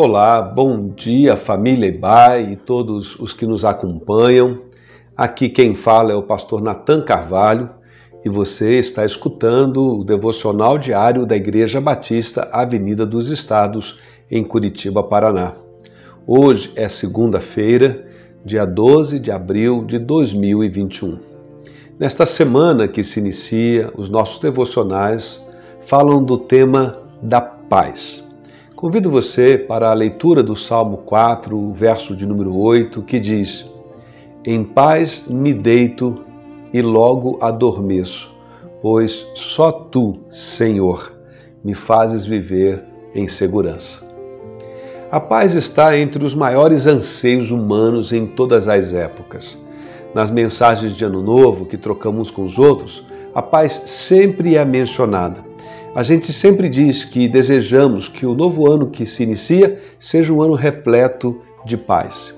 Olá, bom dia família Ibai e todos os que nos acompanham. Aqui quem fala é o pastor Nathan Carvalho e você está escutando o devocional diário da Igreja Batista Avenida dos Estados, em Curitiba, Paraná. Hoje é segunda-feira, dia 12 de abril de 2021. Nesta semana que se inicia, os nossos devocionais falam do tema da paz. Convido você para a leitura do Salmo 4, verso de número 8, que diz: Em paz me deito e logo adormeço, pois só tu, Senhor, me fazes viver em segurança. A paz está entre os maiores anseios humanos em todas as épocas. Nas mensagens de Ano Novo que trocamos com os outros, a paz sempre é mencionada. A gente sempre diz que desejamos que o novo ano que se inicia seja um ano repleto de paz.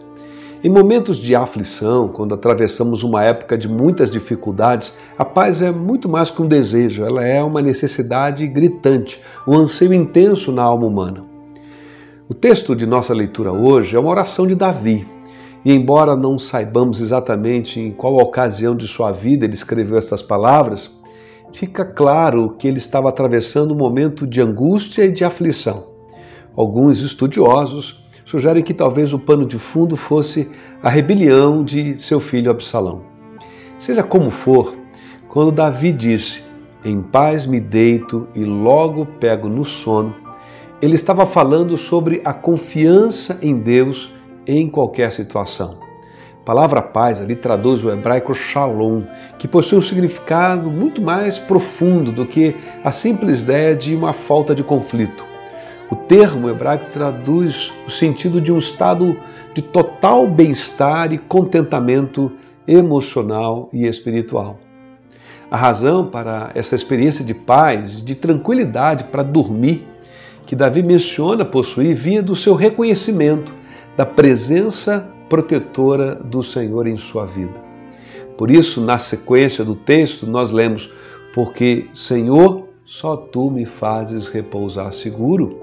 Em momentos de aflição, quando atravessamos uma época de muitas dificuldades, a paz é muito mais que um desejo, ela é uma necessidade gritante, um anseio intenso na alma humana. O texto de nossa leitura hoje é uma oração de Davi. E embora não saibamos exatamente em qual ocasião de sua vida ele escreveu essas palavras, fica claro que ele estava atravessando um momento de angústia e de aflição. Alguns estudiosos sugerem que talvez o pano de fundo fosse a rebelião de seu filho Absalão. Seja como for, quando Davi disse: Em paz me deito e logo pego no sono, ele estava falando sobre a confiança em Deus em qualquer situação. A palavra paz ali traduz o hebraico shalom, que possui um significado muito mais profundo do que a simples ideia de uma falta de conflito. O termo hebraico traduz o sentido de um estado de total bem-estar e contentamento emocional e espiritual. A razão para essa experiência de paz, de tranquilidade para dormir, que Davi menciona possuir, vinha do seu reconhecimento da presença protetora do Senhor em sua vida. Por isso, na sequência do texto, nós lemos: Porque, Senhor, só tu me fazes repousar seguro.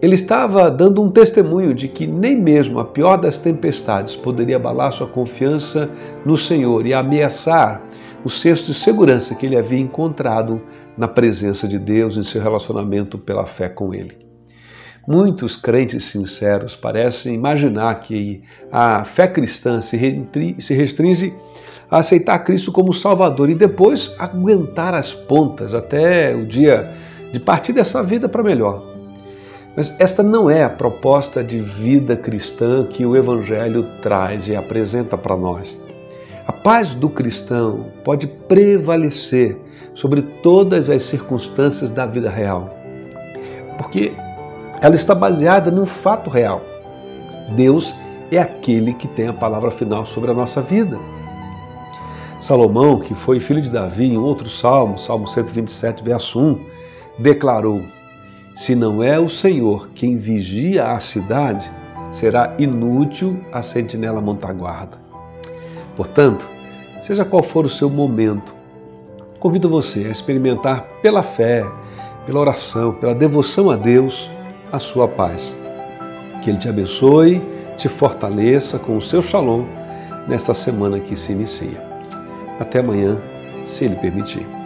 Ele estava dando um testemunho de que nem mesmo a pior das tempestades poderia abalar sua confiança no Senhor e ameaçar o senso de segurança que ele havia encontrado na presença de Deus em seu relacionamento pela fé com Ele. Muitos crentes sinceros parecem imaginar que a fé cristã se restringe a aceitar Cristo como Salvador e depois aguentar as pontas até o dia de partir dessa vida para melhor. Mas esta não é a proposta de vida cristã que o Evangelho traz e apresenta para nós. A paz do cristão pode prevalecer sobre todas as circunstâncias da vida real. Porque ela está baseada num fato real. Deus é aquele que tem a palavra final sobre a nossa vida. Salomão, que foi filho de Davi, em outro salmo, Salmo 127, verso 1, declarou: Se não é o Senhor quem vigia a cidade, será inútil a sentinela montar guarda. Portanto, seja qual for o seu momento, convido você a experimentar pela fé, pela oração, pela devoção a Deus, a sua paz. Que Ele te abençoe, te fortaleça com o seu shalom nesta semana que se inicia. Até amanhã, se Ele permitir.